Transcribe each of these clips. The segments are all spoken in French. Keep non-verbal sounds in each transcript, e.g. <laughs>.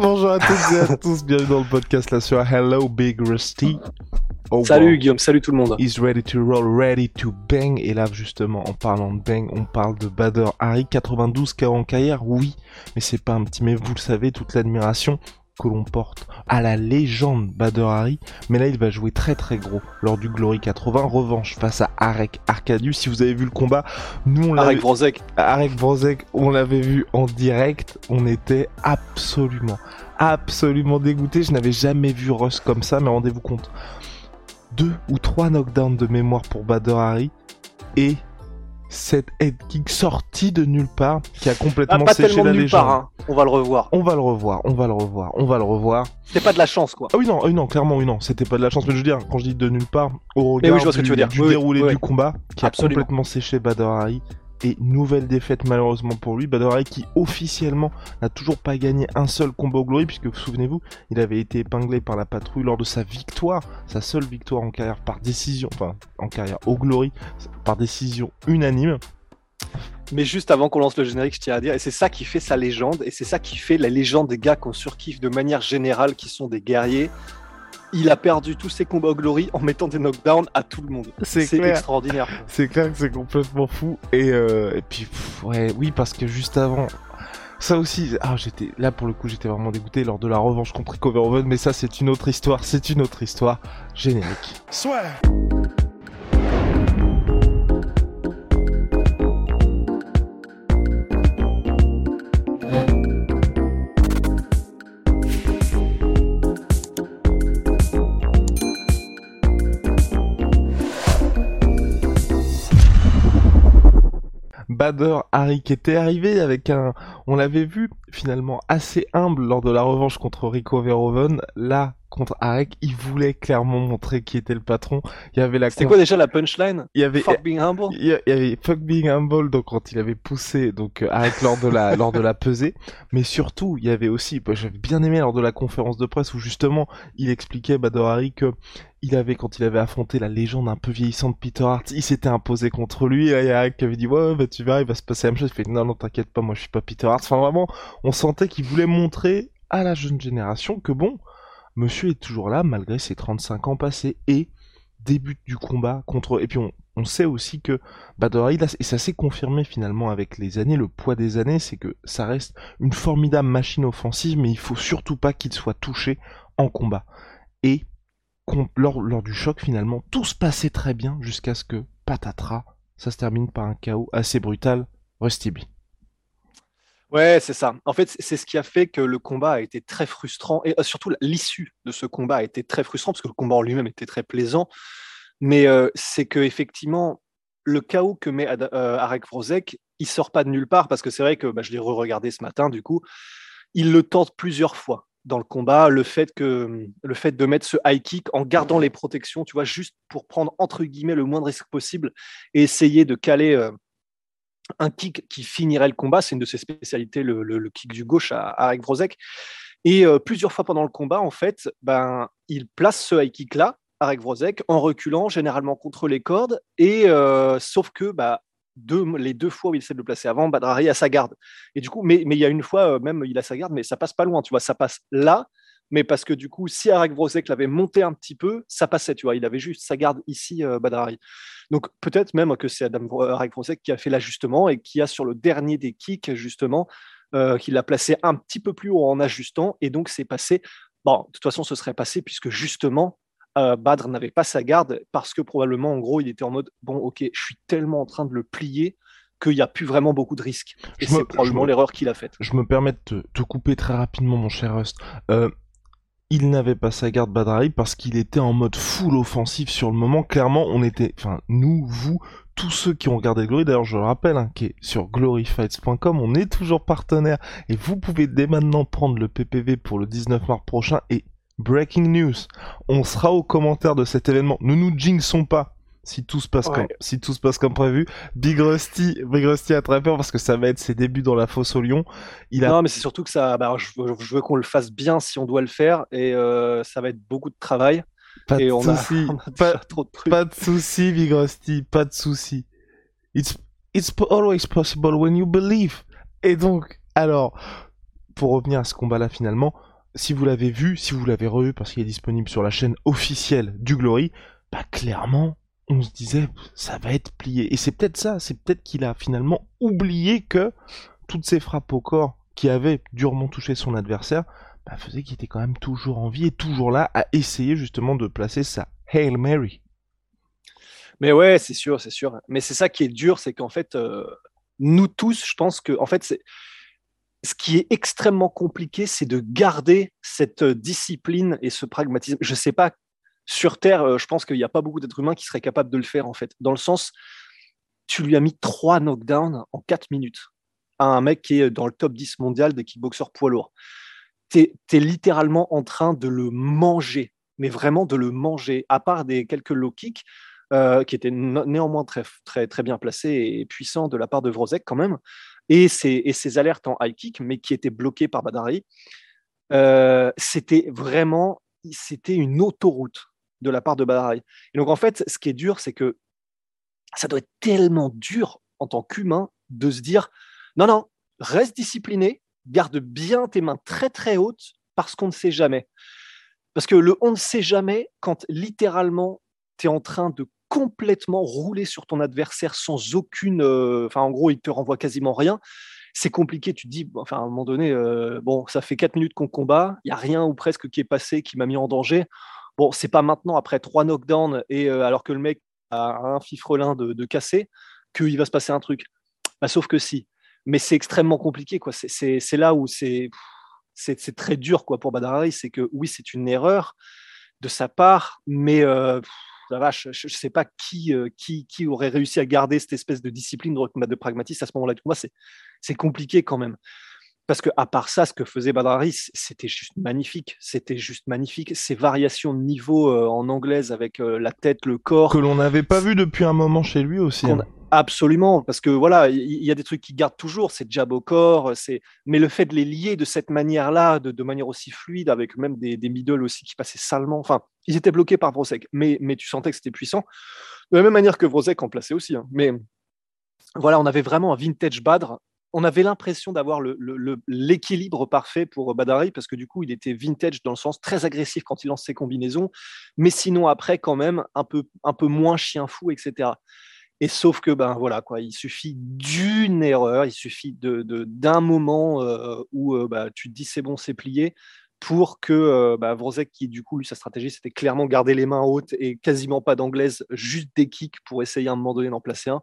Bonjour à toutes et à tous, bienvenue dans le podcast là sur Hello Big Rusty. Oh, Salut wow. Guillaume, salut tout le monde. He's ready to roll, ready to bang. Et là, justement, en parlant de bang, on parle de Bader Harry, 92 KO en carrière, oui, mais c'est pas un petit, mais vous le savez, toute l'admiration que l'on porte à la légende Bader Harry. Mais là, il va jouer très très gros lors du Glory 80. Revanche face à Arek Arcadius. Si vous avez vu le combat, nous on l'avait. Arek. Arek Brozek, on l'avait vu en direct, on était absolument, absolument dégoûté. Je n'avais jamais vu Russ comme ça, mais rendez-vous compte. Deux ou trois knockdowns de mémoire pour Bader Hari et cette head kick sortie de nulle part qui a Ah, complètement pas séché tellement la nulle légende. part, hein. on va le revoir. On va le revoir, on va le revoir, on va le revoir. C'était pas de la chance quoi. Ah oui non, ah oui, non, clairement oui non, c'était pas de la chance, mais je veux dire, quand je dis de nulle part, au regard oui, du, du Oui, déroulé du combat, qui Absolument. a complètement séché Bader Hari, et nouvelle défaite malheureusement pour lui, Bader Hari qui officiellement n'a toujours pas gagné un seul combat au Glory, puisque vous souvenez-vous, il avait été épinglé par la patrouille lors de sa victoire, sa seule victoire en carrière par décision, enfin en carrière au Glory, par décision unanime. Mais juste avant qu'on lance le générique, je tiens à dire, et c'est ça qui fait sa légende, et c'est ça qui fait la légende des gars qu'on surkiffe de manière générale, qui sont des guerriers. Il a perdu tous ses combats au Glory en mettant des knockdowns à tout le monde. C'est extraordinaire. C'est clair que c'est complètement fou. Et, euh, et puis, pff, ouais, oui, parce que juste avant, ça aussi, ah, j'étais là pour le coup, j'étais vraiment dégoûté lors de la revanche contre Rico Verhoeven, mais ça, c'est une autre histoire, c'est une autre histoire. Générique. Bader Harry qui était arrivé avec un, on l'avait vu finalement assez humble lors de la revanche contre Rico Verhoeven. Là, contre Arek, il voulait clairement montrer qui était le patron. Il y avait la C'était quoi déjà la punchline il y avait, Fuck being humble il y avait Fuck Being Humble donc quand il avait poussé donc euh, Arek lors de la lors de la pesée, mais surtout il y avait aussi, bah, j'avais bien aimé lors de la conférence de presse où justement il expliquait Hari que il avait quand il avait affronté la légende un peu vieillissante Peter Hart, il s'était imposé contre lui et il y a Arek qui avait dit ouais bah tu verras il va se passer la même chose. Il fait non non t'inquiète pas moi je suis pas Peter Hart. Enfin vraiment on sentait qu'il voulait montrer à la jeune génération que bon monsieur est toujours là malgré ses 35 ans passés et début du combat contre et puis on, sait aussi que là, et ça s'est confirmé finalement avec les années, le poids des années, c'est que ça reste une formidable machine offensive, mais il faut surtout pas qu'il soit touché en combat. Et lors, lors du choc finalement, tout se passait très bien jusqu'à ce que patatras, ça se termine par un chaos assez brutal. Rusty. Ouais, c'est ça. En fait, c'est ce qui a fait que le combat a été très frustrant et euh, surtout l'issue de ce combat a été très frustrant parce que le combat en lui-même était très plaisant. Mais euh, c'est que effectivement, le chaos que met Ada- euh, Arek Vrozek, il sort pas de nulle part parce que c'est vrai que bah, je l'ai re-regardé ce matin. Du coup, il le tente plusieurs fois dans le combat. Le fait que le fait de mettre ce high kick en gardant les protections, tu vois, juste pour prendre entre guillemets le moindre risque possible et essayer de caler. euh, un kick qui finirait le combat. C'est une de ses spécialités, le, kick du gauche à, à Vrozek. Et euh, plusieurs fois pendant le combat, en fait, ben, il place ce high kick-là, Arek Vrozek, en reculant, généralement contre les cordes. Et euh, sauf que bah, les deux fois où il essaie de le placer avant, Badrari a sa garde. Et du coup, mais, mais il y a une fois, euh, même, il a sa garde, mais ça passe pas loin, tu vois, ça passe là. Mais parce que du coup, si Arek Vrozek l'avait monté un petit peu, ça passait, tu vois. Il avait juste sa garde ici, euh, Badrari. Donc peut-être même que c'est Adam Vrozek qui a fait l'ajustement et qui a sur le dernier des kicks, justement, euh, qui l'a placé un petit peu plus haut en ajustant. Et donc c'est passé. Bon, de toute façon, ce serait passé puisque justement, euh, Badr n'avait pas sa garde parce que probablement, en gros, il était en mode bon, ok, je suis tellement en train de le plier qu'il n'y a plus vraiment beaucoup de risques. Et c'est probablement l'erreur qu'il a faite. Je me permets de te, te couper très rapidement, mon cher Rust. Euh, il n'avait pas sa garde Badrari parce qu'il était en mode full offensif sur le moment. Clairement, on était, enfin, nous, vous, tous ceux qui ont regardé Glory, d'ailleurs je le rappelle, hein, qui est sur gloryfights.com, on est toujours partenaire et vous pouvez dès maintenant prendre le PPV pour le 19 mars prochain et breaking news, on sera aux commentaires de cet événement. Ne nous jinxons pas. Si tout se passe comme si tout se passe comme prévu, Big Rusty, Big Rusty a très peur parce que ça va être ses débuts dans la fosse au lion. Il a... Non, mais c'est surtout que ça, bah, je, veux, qu'on le fasse bien si on doit le faire et euh, ça va être beaucoup de travail. Pas de souci. <laughs> Pas de souci, Big Rusty, pas de souci. It's, it's always possible when you believe. Et donc, alors, pour revenir à ce combat-là finalement, si vous l'avez vu, si vous l'avez revu parce qu'il est disponible sur la chaîne officielle du Glory, bah clairement, on se disait ça va être plié. Et c'est peut-être ça, c'est peut-être qu'il a finalement oublié que toutes ces frappes au corps qui avaient durement touché son adversaire, bah, faisait qu'il était quand même toujours en vie et toujours là à essayer justement de placer sa Hail Mary. Mais ouais, c'est sûr, c'est sûr. Mais c'est ça qui est dur, c'est qu'en fait, euh, nous tous, je pense que en fait, c'est ce qui est extrêmement compliqué, c'est de garder cette euh, discipline et ce pragmatisme. Je ne sais pas, sur Terre, euh, je pense qu'il n'y a pas beaucoup d'êtres humains qui seraient capables de le faire, en fait. Dans le sens, tu lui as mis trois knockdowns en quatre minutes à un mec qui est dans le top 10 mondial des kickboxers poids lourds tu es, littéralement en train de le manger, mais vraiment de le manger, à part des quelques low kicks. Euh, qui étaient néanmoins très, bien placés et puissants de la part de Vrozek quand même, et ses, et ses alertes en high kick, mais qui étaient bloquées par Badari. Euh, c'était vraiment c'était une autoroute de la part de Badari. Et donc en fait, ce qui est dur, c'est que ça doit être tellement dur en tant qu'humain de se dire non, non, reste discipliné, garde bien tes mains très très hautes parce qu'on ne sait jamais. Parce que le on ne sait jamais, quand littéralement tu es en train de complètement rouler sur ton adversaire sans aucune. Euh, enfin, en gros, il te renvoie quasiment rien. C'est compliqué. Tu te dis, enfin, à un moment donné, euh, bon, ça fait 4 minutes qu'on combat, il n'y a rien ou presque qui est passé qui m'a mis en danger. Bon, c'est pas maintenant, après trois knockdowns, et euh, alors que le mec a un fifrelin de, de casser, qu'il va se passer un truc. Bah, sauf que si mais c'est extrêmement compliqué. Quoi. C'est, là où c'est, très dur quoi, pour Badarari. C'est que oui, c'est une erreur de sa part, mais euh, la vache, je ne sais pas qui, euh, qui, qui, aurait réussi à garder cette espèce de discipline de, pragmatisme à ce moment-là c'est compliqué quand même. Parce que à part ça, ce que faisait Badrari, c'était juste magnifique. C'était juste magnifique. Ces variations de niveau euh, en anglaise avec la tête, le corps. Que l'on n'avait pas vu depuis un moment chez lui aussi. Hein. Absolument, parce que voilà, il y, a des trucs qui gardent toujours, c'est jab au corps, c'est. Mais le fait de les lier de cette manière-là, de, manière aussi fluide, avec même des, des middle aussi qui passaient salement. Enfin, ils étaient bloqués par Vrosek, mais, mais tu sentais que c'était puissant. De la même manière que Vrosek en plaçait aussi. Hein. Mais voilà, on avait vraiment un vintage Badr. On avait l'impression d'avoir l'équilibre parfait pour Badari, parce que du coup, il était vintage dans le sens très agressif quand il lance ses combinaisons, mais sinon après, quand même, un peu, moins chien fou, etc. Et sauf que ben voilà quoi, il suffit d'une erreur, il suffit de, d'un moment euh, où euh, bah, tu te dis c'est bon, c'est plié, pour que euh, bah, qui du coup lui sa stratégie c'était clairement garder les mains hautes et quasiment pas d'anglaise, juste des kicks pour essayer à un moment donné d'en placer un.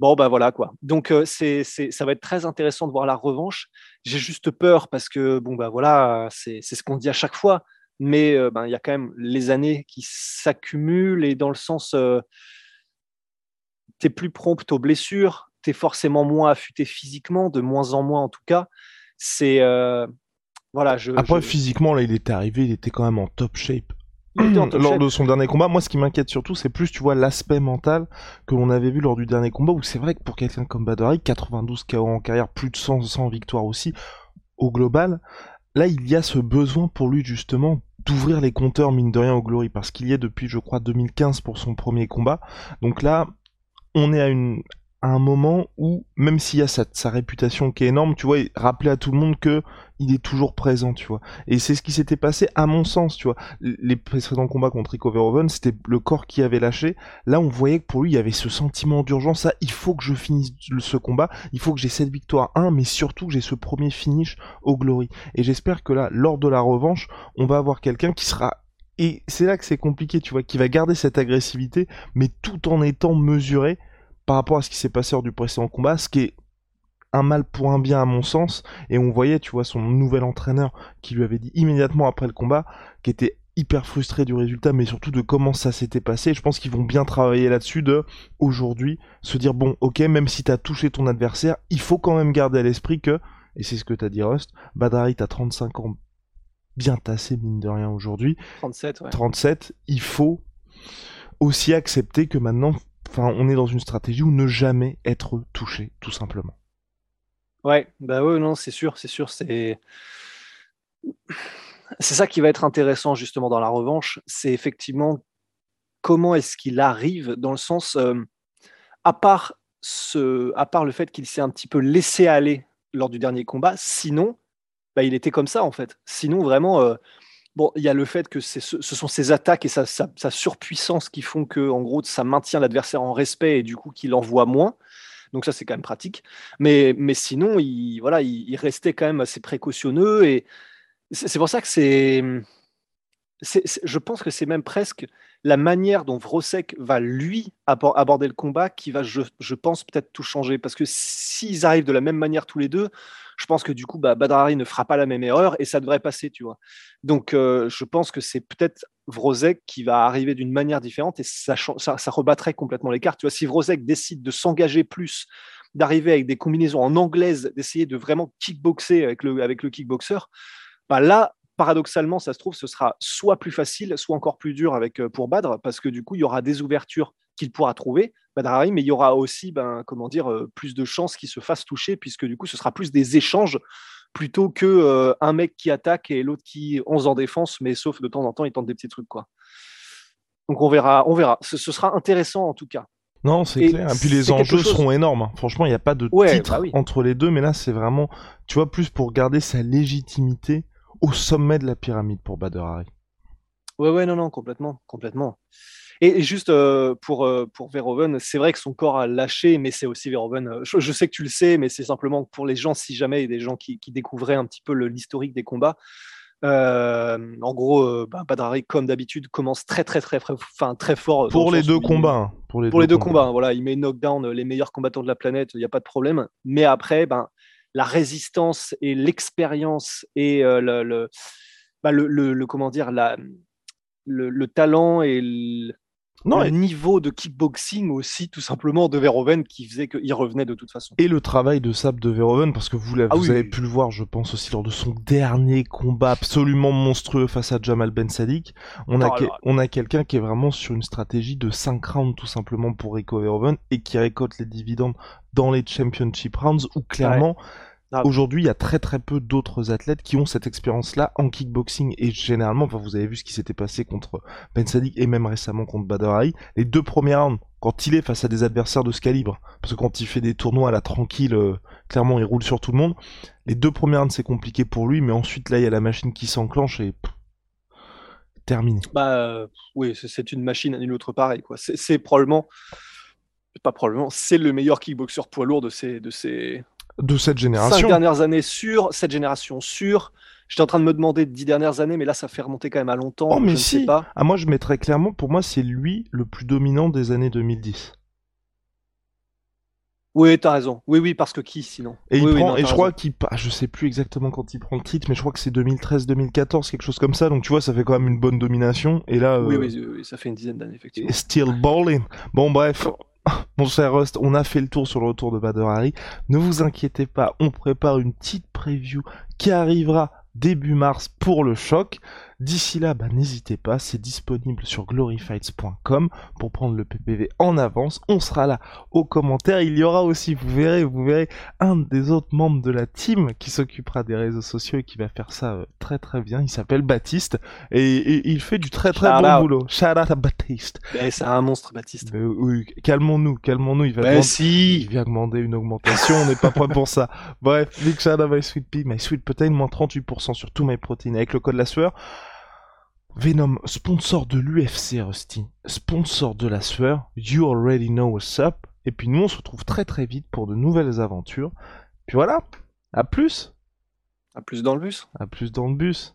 Bon, bah voilà quoi. Donc, euh, c'est, c'est, ça va être très intéressant de voir la revanche. J'ai juste peur parce que, bon, bah voilà, c'est ce qu'on dit à chaque fois, mais euh, ben, il y a quand même les années qui s'accumulent et dans le sens, euh, tu es plus prompt aux blessures, tu es forcément moins affûté physiquement, de moins en moins en tout cas. C'est. Voilà, je, Après, physiquement, là, il était arrivé, il était quand même en top shape. Lors de son dernier combat. Moi, ce qui m'inquiète surtout, c'est plus, tu vois, l'aspect mental que l'on avait vu lors du dernier combat, où c'est vrai que pour quelqu'un comme Badari, 92 KO en carrière, plus de 100, 100 victoires aussi, au global, là, il y a ce besoin pour lui, justement, d'ouvrir les compteurs, mine de rien, au Glory, parce qu'il y est depuis, je crois, 2015 pour son premier combat. Donc là, on est à une, à un moment où, même s'il y a sa, réputation qui est énorme, tu vois, rappeler à tout le monde que il est toujours présent, tu vois. Et c'est ce qui s'était passé, à mon sens, tu vois. Les précédents combats contre Rico Verhoeven, c'était le corps qui avait lâché. Là, on voyait que pour lui, il y avait ce sentiment d'urgence. Ça, il faut que je finisse ce combat. Il faut que j'ai cette victoire 1, mais surtout que j'ai ce premier finish au Glory. Et j'espère que là, lors de la revanche, on va avoir quelqu'un qui sera et c'est là que c'est compliqué, tu vois, qui va garder cette agressivité, mais tout en étant mesuré par rapport à ce qui s'est passé lors du précédent combat, ce qui est un mal pour un bien à mon sens, et on voyait, tu vois, son nouvel entraîneur qui lui avait dit immédiatement après le combat, qui était hyper frustré du résultat, mais surtout de comment ça s'était passé. Je pense qu'ils vont bien travailler là-dessus de aujourd'hui se dire bon, ok, même si t'as touché ton adversaire, il faut quand même garder à l'esprit que, et c'est ce que t'as dit Rust, Badari t'as 35 ans bien tassé mine de rien aujourd'hui. 37, ouais. 37, il faut aussi accepter que maintenant enfin, on est dans une stratégie où ne jamais être touché, tout simplement. Ouais, bah ouais, non, c'est sûr, c'est sûr, c'est c'est ça qui va être intéressant justement dans la revanche, c'est effectivement comment est-ce qu'il arrive dans le sens, euh, à part ce, à part le fait qu'il s'est un petit peu laissé aller lors du dernier combat, sinon, bah, il était comme ça en fait. Sinon, vraiment, euh, Bon, il y a le fait que ce, sont ses attaques et sa, surpuissance qui font que, en gros, ça maintient l'adversaire en respect et du coup qu'il en voit moins. Donc ça, c'est quand même pratique. Mais, mais sinon, il, voilà, il, restait quand même assez précautionneux et c'est pour ça que c'est, je pense que c'est même presque la manière dont Vrosek va lui aborder le combat qui va, je, pense, peut-être tout changer. Parce que s'ils arrivent de la même manière tous les deux, je pense que du coup, bah, Badrari ne fera pas la même erreur et ça devrait passer, tu vois. Donc, euh, je pense que c'est peut-être Vrozek qui va arriver d'une manière différente et ça, rebattrait complètement les cartes. Tu vois, si Vrozek décide de s'engager plus, d'arriver avec des combinaisons en anglaise, d'essayer de vraiment kickboxer avec le, avec kickboxer, bah là, paradoxalement, ça se trouve, ce sera soit plus facile, soit encore plus dur avec, euh, pour Badr, parce que du coup, il y aura des ouvertures qu'il pourra trouver, Badrari, mais il y aura aussi, ben, comment dire, euh, plus de chances qu'il se fasse toucher, puisque du coup, ce sera plus des échanges plutôt que euh, un mec qui attaque et l'autre qui 11 en défense, mais sauf de temps en temps, il tente des petits trucs, quoi. Donc on verra, on verra. Ce, sera intéressant en tout cas. Non, c'est clair. Et puis les enjeux seront énormes. Hein. Franchement, il n'y a pas de titre bah entre les deux, mais là, c'est vraiment, tu vois, plus pour garder sa légitimité au sommet de la pyramide pour Badr Ouais, ouais, non, non, complètement, complètement. Et, juste euh, pour, euh, pour Verhoeven, c'est vrai que son corps a lâché, mais c'est aussi Verhoeven. Euh, je, sais que tu le sais, mais c'est simplement pour les gens, si jamais il y a des gens qui, qui découvraient un petit peu l'historique des combats. en gros, bah, Badrari, comme d'habitude, commence très très très enfin très fort. Pour les deux combats. Hein. Pour les, pour deux, les deux combats. Hein, voilà, il met knockdown les meilleurs combattants de la planète, il n'y a pas de problème. Mais après, ben, la résistance et l'expérience et le, bah, le, le, comment dire, la, le, talent et le, non, niveau de kickboxing aussi, tout simplement, de Verhoeven qui faisait qu'il revenait de toute façon. Et le travail de Sab de Verhoeven, parce que vous, ah vous avez pu le voir, je pense aussi lors de son dernier combat absolument monstrueux face à Jamal Ben Sadik. On a, on a quelqu'un qui est vraiment sur une stratégie de 5 rounds tout simplement pour Rico Verhoeven et qui récolte les dividendes dans les championship rounds où clairement. Ah Aujourd'hui, il y a très très peu d'autres athlètes qui ont cette expérience-là en kickboxing et généralement, enfin, vous avez vu ce qui s'était passé contre Ben Sadik et même récemment contre Badr Les deux premiers rounds, quand il est face à des adversaires de ce calibre, parce que quand il fait des tournois à la tranquille, euh, clairement, il roule sur tout le monde. Les deux premiers rounds, c'est compliqué pour lui, mais ensuite là, il y a la machine qui s'enclenche et terminé. Bah euh, oui, c'est une machine à nul autre pareil quoi. C'est probablement pas probablement, c'est le meilleur kickboxer poids lourd de ces de ces de cette génération. Cinq dernières années sur cette génération sûre. J'étais en train de me demander dix dernières années, mais là, ça fait remonter quand même à longtemps. Oh, mais si. pas. Ah, moi, je mettrais clairement, pour moi, c'est lui le plus dominant des années 2010. Oui, t'as raison. Oui, oui, parce que qui sinon? Et, il prend, et je crois qu'il. Ah, je sais plus exactement quand il prend le titre, mais je crois que c'est 2013-2014, quelque chose comme ça. Donc tu vois, ça fait quand même une bonne domination. Et là. Oui, oui, oui, ça fait une dizaine d'années, effectivement. Still balling. Bon, bref. Mon cher Rust, on a fait le tour sur le retour de Bader Hari. Ne vous inquiétez pas, on prépare une petite preview qui arrivera début mars pour le choc. D'ici là, bah, n'hésitez pas, c'est disponible sur gloryfights.com pour prendre le PPV en avance. On sera là aux commentaires. Il y aura aussi, vous verrez, vous verrez, un des autres membres de la team qui s'occupera des réseaux sociaux et qui va faire ça euh, très très bien. Il s'appelle Baptiste et, il fait du très très bon boulot. Shout out à Baptiste. Eh, c'est un monstre, Baptiste. oui, calmons-nous, calmons-nous. Il va demander, si. il vient demander une augmentation. on n'est pas prêt pour ça. Bref, big shout out My Sweet Pea, My Sweet Protein, moins 38% sur tous mes protéines avec le code la sueur. Venom, sponsor de l'UFC Rusty, sponsor de la sueur, you already know what's up. Et puis nous on se retrouve très très vite pour de nouvelles aventures. Puis voilà, à plus. À plus dans le bus. À plus dans le bus.